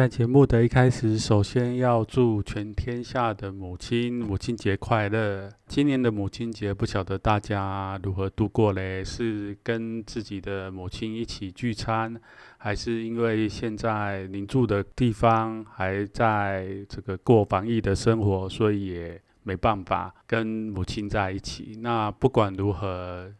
在节目的一开始，首先要祝全天下的母亲母亲节快乐。今年的母亲节，不晓得大家如何度过嘞？是跟自己的母亲一起聚餐，还是因为现在您住的地方还在这个过防疫的生活，所以也没办法跟母亲在一起？那不管如何。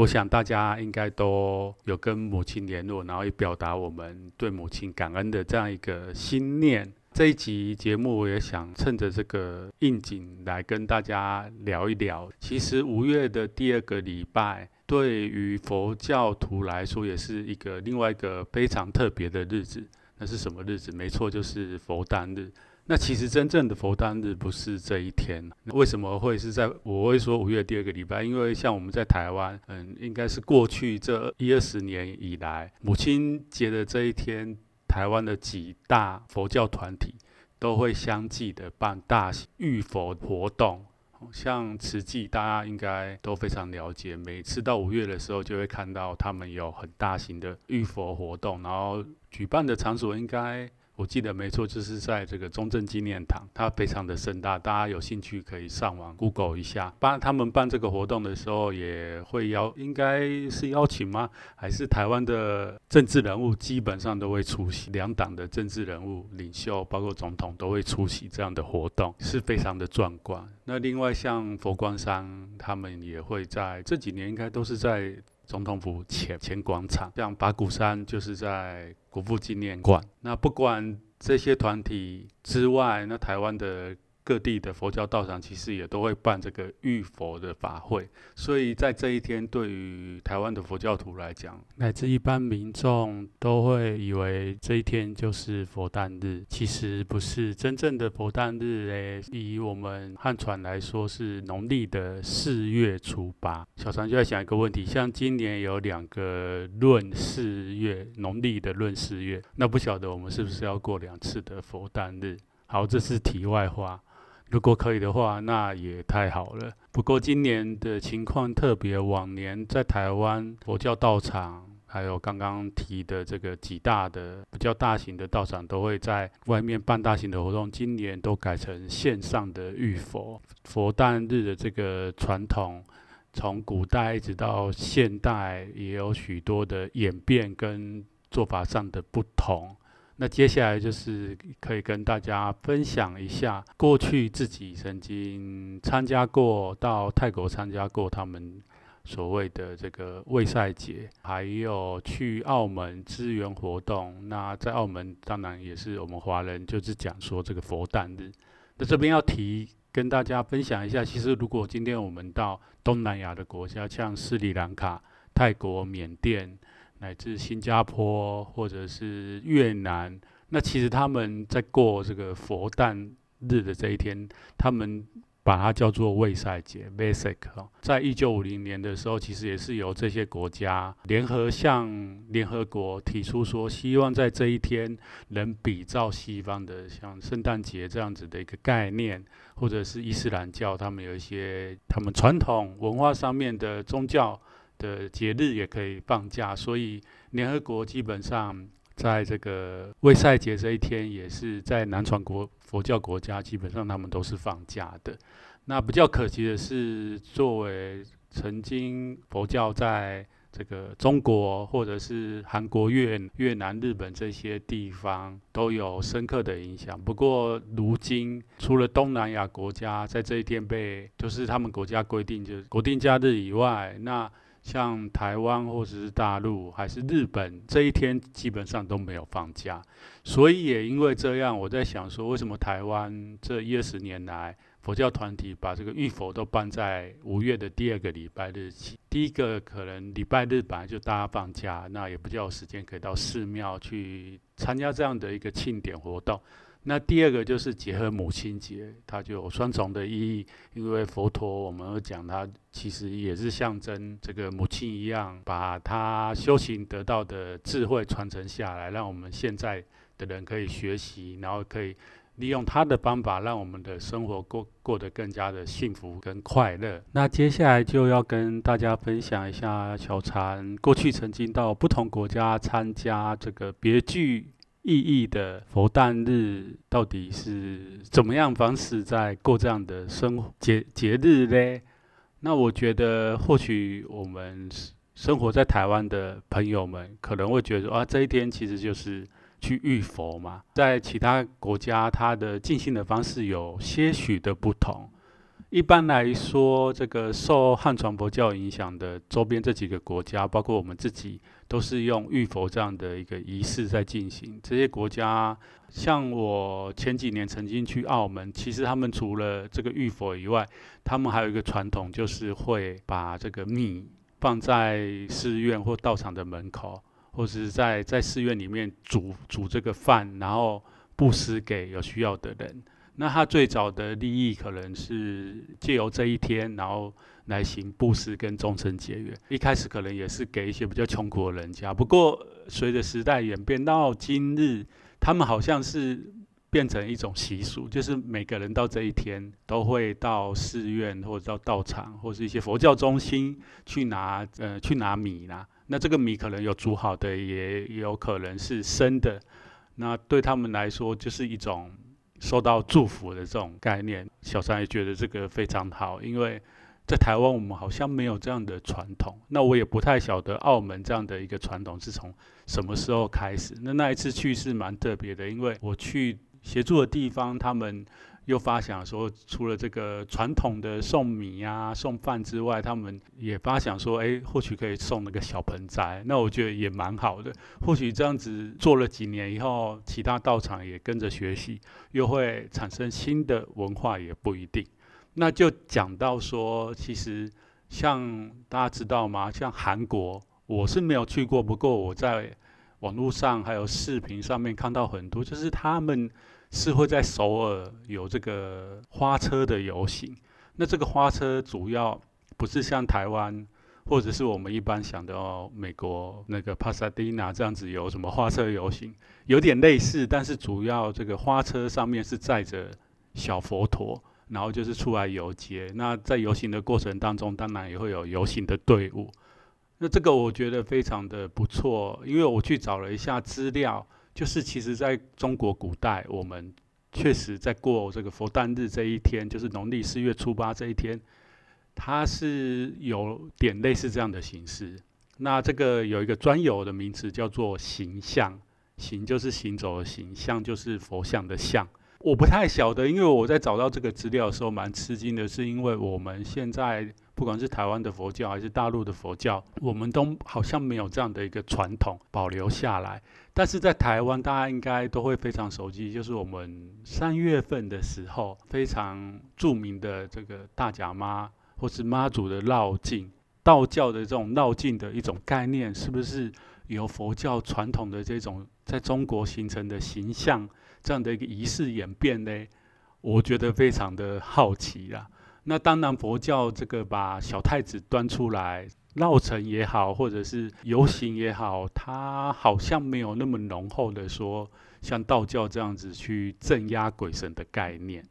我想大家应该都有跟母亲联络，然后也表达我们对母亲感恩的这样一个心念。这一集节目，我也想趁着这个应景来跟大家聊一聊。其实五月的第二个礼拜，对于佛教徒来说，也是一个另外一个非常特别的日子。那是什么日子？没错，就是佛诞日。那其实真正的佛诞日不是这一天，为什么会是在？我会说五月第二个礼拜，因为像我们在台湾，嗯，应该是过去这一二十年以来，母亲节的这一天，台湾的几大佛教团体都会相继的办大型浴佛活动，像慈济，大家应该都非常了解，每次到五月的时候，就会看到他们有很大型的浴佛活动，然后举办的场所应该。我记得没错，就是在这个中正纪念堂，它非常的盛大，大家有兴趣可以上网 Google 一下。办他们办这个活动的时候，也会邀，应该是邀请吗？还是台湾的政治人物基本上都会出席，两党的政治人物领袖，包括总统都会出席这样的活动，是非常的壮观。那另外像佛光山，他们也会在这几年应该都是在。总统府前前广场，像八骨山就是在国父纪念馆。那不管这些团体之外，那台湾的。各地的佛教道场其实也都会办这个浴佛的法会，所以在这一天，对于台湾的佛教徒来讲，乃至一般民众都会以为这一天就是佛诞日。其实不是真正的佛诞日诶，以我们汉传来说是农历的四月初八。小常就在想一个问题，像今年有两个闰四月，农历的闰四月，那不晓得我们是不是要过两次的佛诞日？好，这是题外话。如果可以的话，那也太好了。不过今年的情况特别，往年在台湾佛教道场，还有刚刚提的这个几大的比较大型的道场，都会在外面办大型的活动。今年都改成线上的浴佛。佛诞日的这个传统，从古代一直到现代，也有许多的演变跟做法上的不同。那接下来就是可以跟大家分享一下，过去自己曾经参加过到泰国参加过他们所谓的这个卫赛节，还有去澳门支援活动。那在澳门当然也是我们华人，就是讲说这个佛诞日。那这边要提跟大家分享一下，其实如果今天我们到东南亚的国家，像斯里兰卡、泰国、缅甸。乃至新加坡或者是越南，那其实他们在过这个佛诞日的这一天，他们把它叫做卫赛节 （Vesak）。在一九五零年的时候，其实也是由这些国家联合向联合国提出说，希望在这一天能比照西方的像圣诞节这样子的一个概念，或者是伊斯兰教他们有一些他们传统文化上面的宗教。的节日也可以放假，所以联合国基本上在这个卫赛节这一天，也是在南传国佛教国家，基本上他们都是放假的。那比较可惜的是，作为曾经佛教在这个中国或者是韩国、越越南、日本这些地方都有深刻的影响。不过如今，除了东南亚国家在这一天被就是他们国家规定就是国定假日以外，那像台湾或者是大陆还是日本，这一天基本上都没有放假，所以也因为这样，我在想说，为什么台湾这一二十年来佛教团体把这个浴佛都办在五月的第二个礼拜日起。第一个可能礼拜日本来就大家放假，那也比较有时间可以到寺庙去参加这样的一个庆典活动。那第二个就是结合母亲节，它就有双重的意义，因为佛陀我们会讲它其实也是象征这个母亲一样，把他修行得到的智慧传承下来，让我们现在的人可以学习，然后可以。利用他的方法，让我们的生活过过得更加的幸福跟快乐。那接下来就要跟大家分享一下小禅过去曾经到不同国家参加这个别具意义的佛诞日，到底是怎么样方式在过这样的生活节节日呢？那我觉得，或许我们生活在台湾的朋友们可能会觉得啊，这一天其实就是。去浴佛嘛，在其他国家，它的进行的方式有些许的不同。一般来说，这个受汉传佛教影响的周边这几个国家，包括我们自己，都是用浴佛这样的一个仪式在进行。这些国家，像我前几年曾经去澳门，其实他们除了这个浴佛以外，他们还有一个传统，就是会把这个米放在寺院或道场的门口。或者是在在寺院里面煮煮这个饭，然后布施给有需要的人。那他最早的利益可能是借由这一天，然后来行布施跟众生结缘。一开始可能也是给一些比较穷苦的人家。不过随着时代演变到今日，他们好像是变成一种习俗，就是每个人到这一天都会到寺院或者到道场，或是一些佛教中心去拿呃去拿米啦。那这个米可能有煮好的，也有可能是生的。那对他们来说，就是一种受到祝福的这种概念。小三也觉得这个非常好，因为在台湾我们好像没有这样的传统。那我也不太晓得澳门这样的一个传统是从什么时候开始。那那一次去是蛮特别的，因为我去协助的地方，他们。又发想说，除了这个传统的送米啊、送饭之外，他们也发想说，哎，或许可以送那个小盆栽。那我觉得也蛮好的。或许这样子做了几年以后，其他道场也跟着学习，又会产生新的文化，也不一定。那就讲到说，其实像大家知道吗？像韩国，我是没有去过，不过我在网络上还有视频上面看到很多，就是他们。是会在首尔有这个花车的游行，那这个花车主要不是像台湾或者是我们一般想的，美国那个帕萨迪纳这样子有什么花车游行，有点类似，但是主要这个花车上面是载着小佛陀，然后就是出来游街。那在游行的过程当中，当然也会有游行的队伍。那这个我觉得非常的不错，因为我去找了一下资料。就是其实在中国古代，我们确实在过这个佛诞日这一天，就是农历四月初八这一天，它是有点类似这样的形式。那这个有一个专有的名词叫做行相，行就是行走的行，相就是佛像的像。我不太晓得，因为我在找到这个资料的时候蛮吃惊的，是因为我们现在不管是台湾的佛教还是大陆的佛教，我们都好像没有这样的一个传统保留下来。但是在台湾，大家应该都会非常熟悉，就是我们三月份的时候非常著名的这个大甲妈或是妈祖的绕境，道教的这种绕境的一种概念，是不是由佛教传统的这种在中国形成的形象？这样的一个仪式演变呢，我觉得非常的好奇啦。那当然，佛教这个把小太子端出来绕城也好，或者是游行也好，它好像没有那么浓厚的说像道教这样子去镇压鬼神的概念。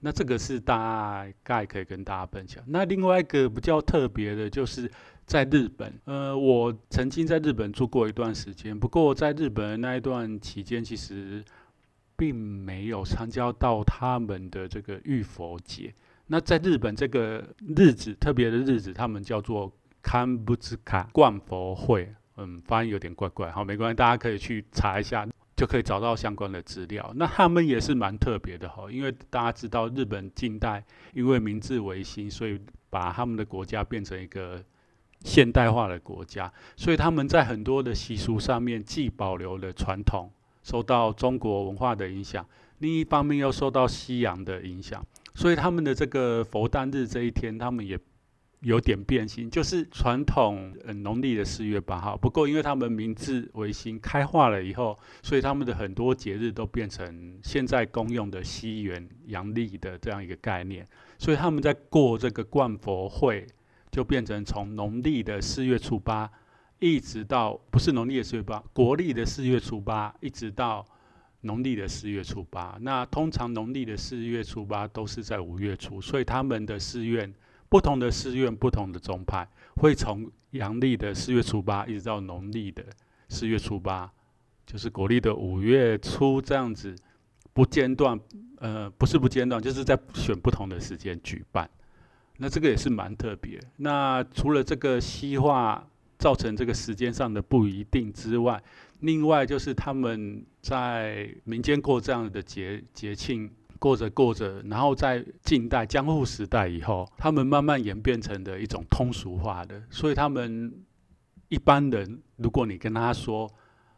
那这个是大概可以跟大家分享。那另外一个比较特别的，就是在日本。呃，我曾经在日本住过一段时间，不过在日本的那一段期间，其实。并没有参加到他们的这个浴佛节。那在日本这个日子特别的日子，他们叫做堪布兹卡灌佛会。嗯，发音有点怪怪，好，没关系，大家可以去查一下，就可以找到相关的资料。那他们也是蛮特别的哈，因为大家知道日本近代因为明治维新，所以把他们的国家变成一个现代化的国家，所以他们在很多的习俗上面既保留了传统。受到中国文化的影响，另一方面又受到西洋的影响，所以他们的这个佛诞日这一天，他们也有点变形，就是传统农历的四月八号。不过因为他们明治维新开化了以后，所以他们的很多节日都变成现在公用的西元阳历的这样一个概念。所以他们在过这个灌佛会，就变成从农历的四月初八，一直到不是农历的四月八，国历的四月初八，一直到。农历的四月初八，那通常农历的四月初八都是在五月初，所以他们的寺院，不同的寺院，不同的宗派，会从阳历的四月初八一直到农历的四月初八，就是国历的五月初这样子，不间断，呃，不是不间断，就是在选不同的时间举办。那这个也是蛮特别。那除了这个西化造成这个时间上的不一定之外，另外就是他们在民间过这样的节节庆，过着过着，然后在近代江户时代以后，他们慢慢演变成的一种通俗化的。所以他们一般人，如果你跟他说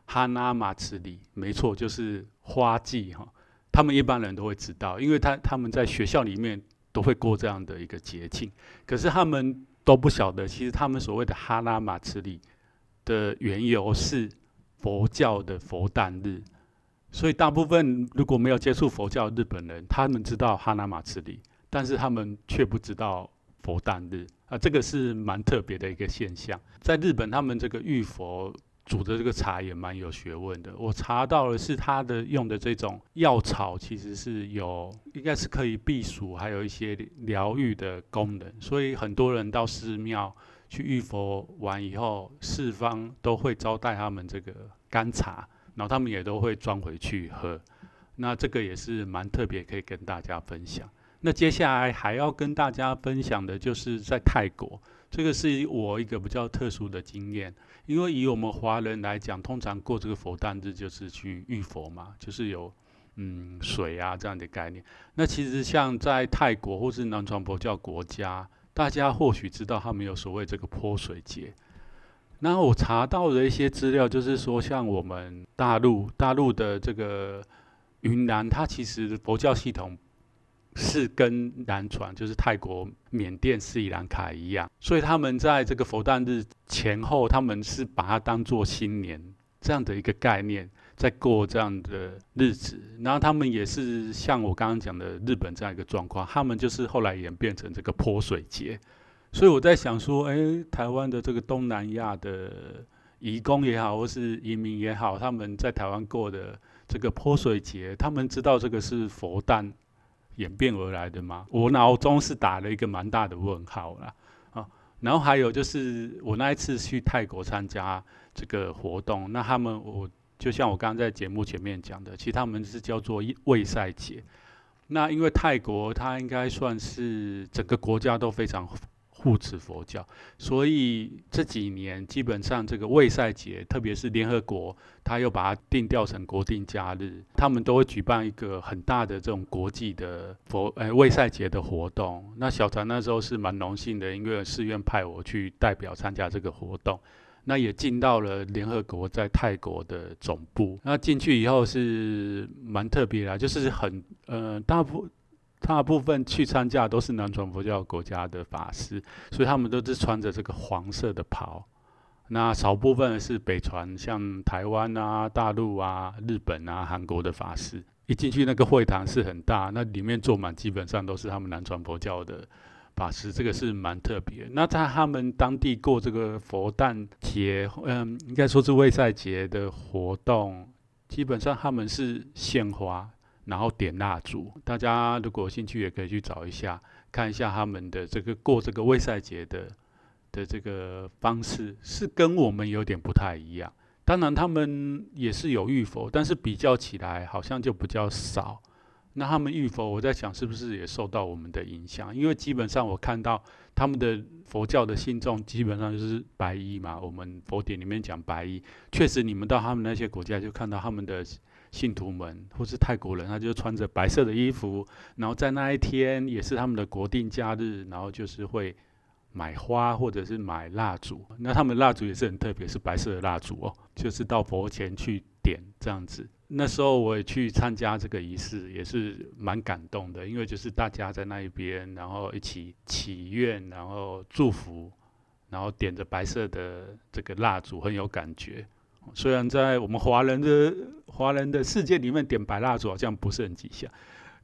哈那马池里，没错，就是花季哈，他们一般人都会知道，因为他他们在学校里面都会过这样的一个节庆。可是他们都不晓得，其实他们所谓的哈拉马茨里的缘由是。佛教的佛诞日，所以大部分如果没有接触佛教的日本人，他们知道哈拉马茨里，但是他们却不知道佛诞日啊，这个是蛮特别的一个现象。在日本，他们这个浴佛煮的这个茶也蛮有学问的。我查到的是，他的用的这种药草其实是有，应该是可以避暑，还有一些疗愈的功能，所以很多人到寺庙。去浴佛完以后，四方都会招待他们这个干茶，然后他们也都会装回去喝。那这个也是蛮特别，可以跟大家分享。那接下来还要跟大家分享的就是在泰国，这个是我一个比较特殊的经验。因为以我们华人来讲，通常过这个佛诞日就是去浴佛嘛，就是有嗯水啊这样的概念。那其实像在泰国或是南传佛教国家。大家或许知道，他们有所谓这个泼水节。那我查到的一些资料，就是说，像我们大陆大陆的这个云南，它其实佛教系统是跟南传，就是泰国、缅甸、斯里兰卡一样，所以他们在这个佛诞日前后，他们是把它当做新年这样的一个概念。在过这样的日子，然后他们也是像我刚刚讲的日本这样一个状况，他们就是后来演变成这个泼水节。所以我在想说，哎，台湾的这个东南亚的移工也好，或是移民也好，他们在台湾过的这个泼水节，他们知道这个是佛诞演变而来的吗？我脑中是打了一个蛮大的问号啦。啊。然后还有就是我那一次去泰国参加这个活动，那他们我。就像我刚刚在节目前面讲的，其实他们是叫做卫赛节。那因为泰国它应该算是整个国家都非常护持佛教，所以这几年基本上这个卫赛节，特别是联合国，他又把它定调成国定假日，他们都会举办一个很大的这种国际的佛呃卫赛节的活动。那小禅那时候是蛮荣幸的，因为寺院派我去代表参加这个活动。那也进到了联合国在泰国的总部。那进去以后是蛮特别的，就是很呃大部大部分去参加都是南传佛教国家的法师，所以他们都是穿着这个黄色的袍。那少部分是北传，像台湾啊、大陆啊、日本啊、韩国的法师。一进去那个会堂是很大，那里面坐满基本上都是他们南传佛教的。法师，这个是蛮特别。那在他们当地过这个佛诞节，嗯，应该说是卫赛节的活动，基本上他们是献花，然后点蜡烛。大家如果有兴趣，也可以去找一下，看一下他们的这个过这个卫赛节的的这个方式，是跟我们有点不太一样。当然，他们也是有浴佛，但是比较起来，好像就比较少。那他们浴佛，我在想是不是也受到我们的影响？因为基本上我看到他们的佛教的信众基本上就是白衣嘛。我们佛典里面讲白衣，确实你们到他们那些国家就看到他们的信徒们，或是泰国人，他就穿着白色的衣服，然后在那一天也是他们的国定假日，然后就是会买花或者是买蜡烛。那他们蜡烛也是很特别，是白色的蜡烛哦，就是到佛前去。点这样子。那时候我也去参加这个仪式，也是蛮感动的，因为就是大家在那一边，然后一起祈愿，然后祝福，然后点着白色的这个蜡烛，很有感觉。虽然在我们华人的华人的世界里面，点白蜡烛好像不是很吉祥，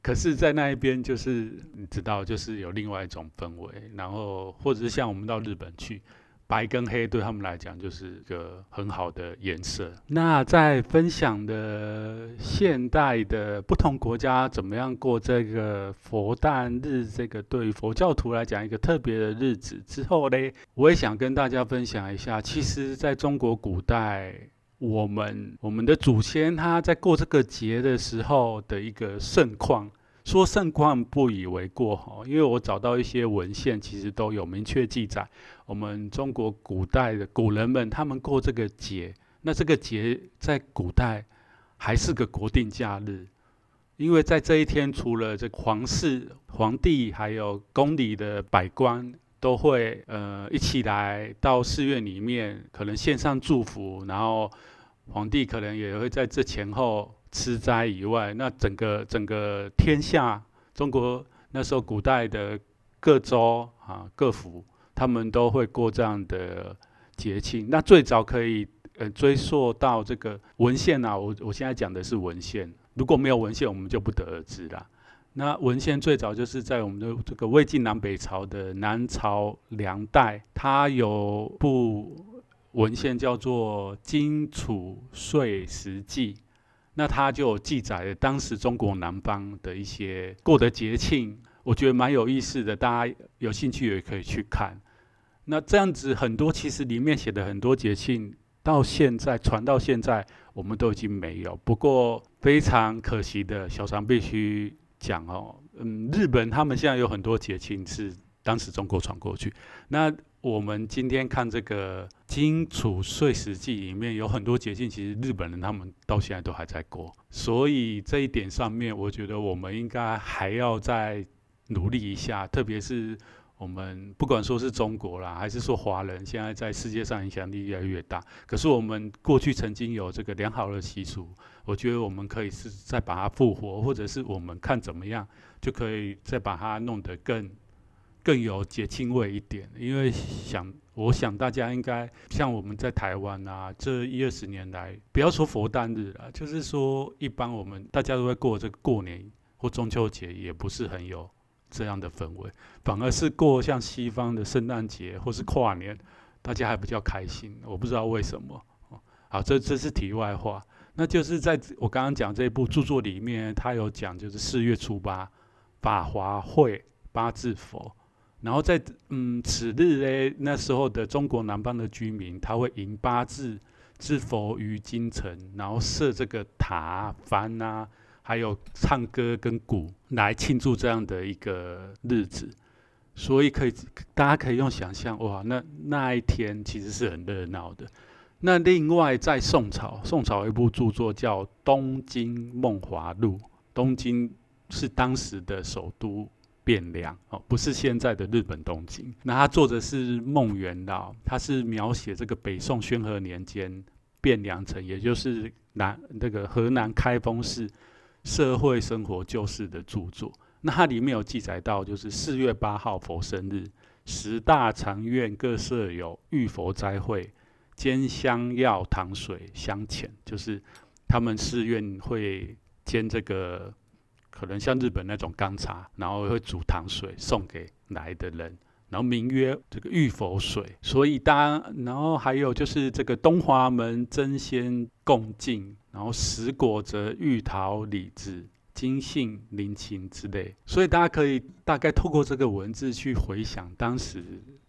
可是，在那一边就是你知道，就是有另外一种氛围。然后，或者是像我们到日本去。白跟黑对他们来讲就是一个很好的颜色。那在分享的现代的不同国家怎么样过这个佛诞日，这个对于佛教徒来讲一个特别的日子之后呢，我也想跟大家分享一下，其实在中国古代，我们我们的祖先他在过这个节的时候的一个盛况。说盛况不以为过哈，因为我找到一些文献，其实都有明确记载。我们中国古代的古人们，他们过这个节，那这个节在古代还是个国定假日，因为在这一天，除了这皇室、皇帝，还有宫里的百官，都会呃一起来到寺院里面，可能献上祝福，然后皇帝可能也会在这前后。吃斋以外，那整个整个天下，中国那时候古代的各州啊各府，他们都会过这样的节庆。那最早可以呃追溯到这个文献啊，我我现在讲的是文献，如果没有文献，我们就不得而知了。那文献最早就是在我们的这个魏晋南北朝的南朝梁代，它有部文献叫做《荆楚岁时记》。那它就记载了当时中国南方的一些过的节庆，我觉得蛮有意思的，大家有兴趣也可以去看。那这样子很多，其实里面写的很多节庆，到现在传到现在，我们都已经没有。不过非常可惜的，小常必须讲哦，嗯，日本他们现在有很多节庆是当时中国传过去。那我们今天看这个《荆楚岁时记》里面有很多节庆，其实日本人他们到现在都还在过，所以这一点上面，我觉得我们应该还要再努力一下。特别是我们不管说是中国啦，还是说华人，现在在世界上影响力越来越大。可是我们过去曾经有这个良好的习俗，我觉得我们可以是再把它复活，或者是我们看怎么样，就可以再把它弄得更。更有节庆味一点，因为想，我想大家应该像我们在台湾啊，这一二十年来，不要说佛诞日了，就是说一般我们大家都会过这个过年或中秋节，也不是很有这样的氛围，反而是过像西方的圣诞节或是跨年，大家还比较开心。我不知道为什么。好，这这是题外话，那就是在我刚刚讲这部著作里面，他有讲就是四月初八法华会八字佛。然后在嗯此日呢，那时候的中国南方的居民，他会迎八字之佛于京城，然后设这个塔幡啊，还有唱歌跟鼓来庆祝这样的一个日子。所以可以大家可以用想象哇，那那一天其实是很热闹的。那另外在宋朝，宋朝一部著作叫《东京梦华录》，东京是当时的首都。汴梁哦，不是现在的日本东京。那他作者是孟元老，他是描写这个北宋宣和年间汴梁城，也就是南那个河南开封市社会生活旧事的著作。那它里面有记载到，就是四月八号佛生日，十大禅院各设有浴佛斋会，煎香药糖水香钱，就是他们寺院会煎这个。可能像日本那种干茶，然后会煮糖水送给来的人，然后名曰这个浴佛水。所以当然后还有就是这个东华门争先共进，然后食果则玉桃李子金杏菱芹之类。所以大家可以大概透过这个文字去回想当时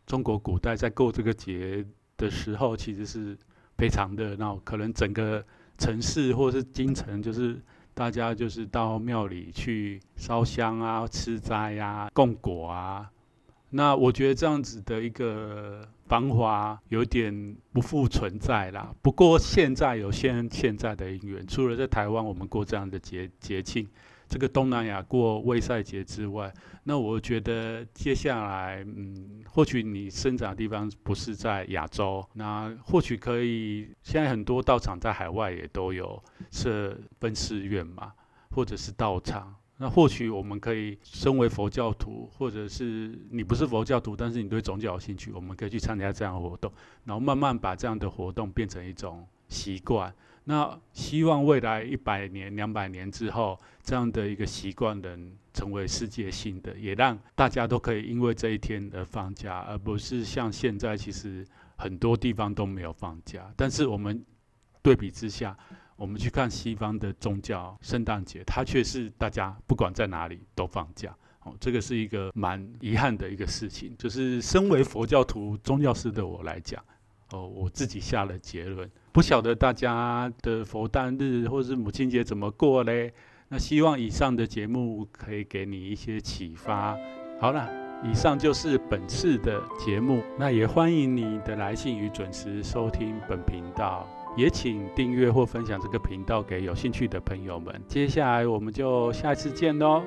中国古代在过这个节的时候，其实是非常热闹。可能整个城市或是京城就是。大家就是到庙里去烧香啊、吃斋啊、供果啊。那我觉得这样子的一个繁华有点不复存在啦。不过现在有现现在的因缘，除了在台湾我们过这样的节节庆，这个东南亚过卫赛节之外，那我觉得接下来，嗯，或许你生长的地方不是在亚洲，那或许可以，现在很多道场在海外也都有设分寺院嘛，或者是道场。那或许我们可以身为佛教徒，或者是你不是佛教徒，但是你对宗教有兴趣，我们可以去参加这样的活动，然后慢慢把这样的活动变成一种习惯。那希望未来一百年、两百年之后，这样的一个习惯能成为世界性的，也让大家都可以因为这一天而放假，而不是像现在其实很多地方都没有放假。但是我们对比之下，我们去看西方的宗教圣诞节，它却是大家不管在哪里都放假。哦，这个是一个蛮遗憾的一个事情。就是身为佛教徒、宗教师的我来讲，哦，我自己下了结论。不晓得大家的佛诞日或是母亲节怎么过嘞？那希望以上的节目可以给你一些启发。好了，以上就是本次的节目。那也欢迎你的来信与准时收听本频道。也请订阅或分享这个频道给有兴趣的朋友们。接下来我们就下次见喽。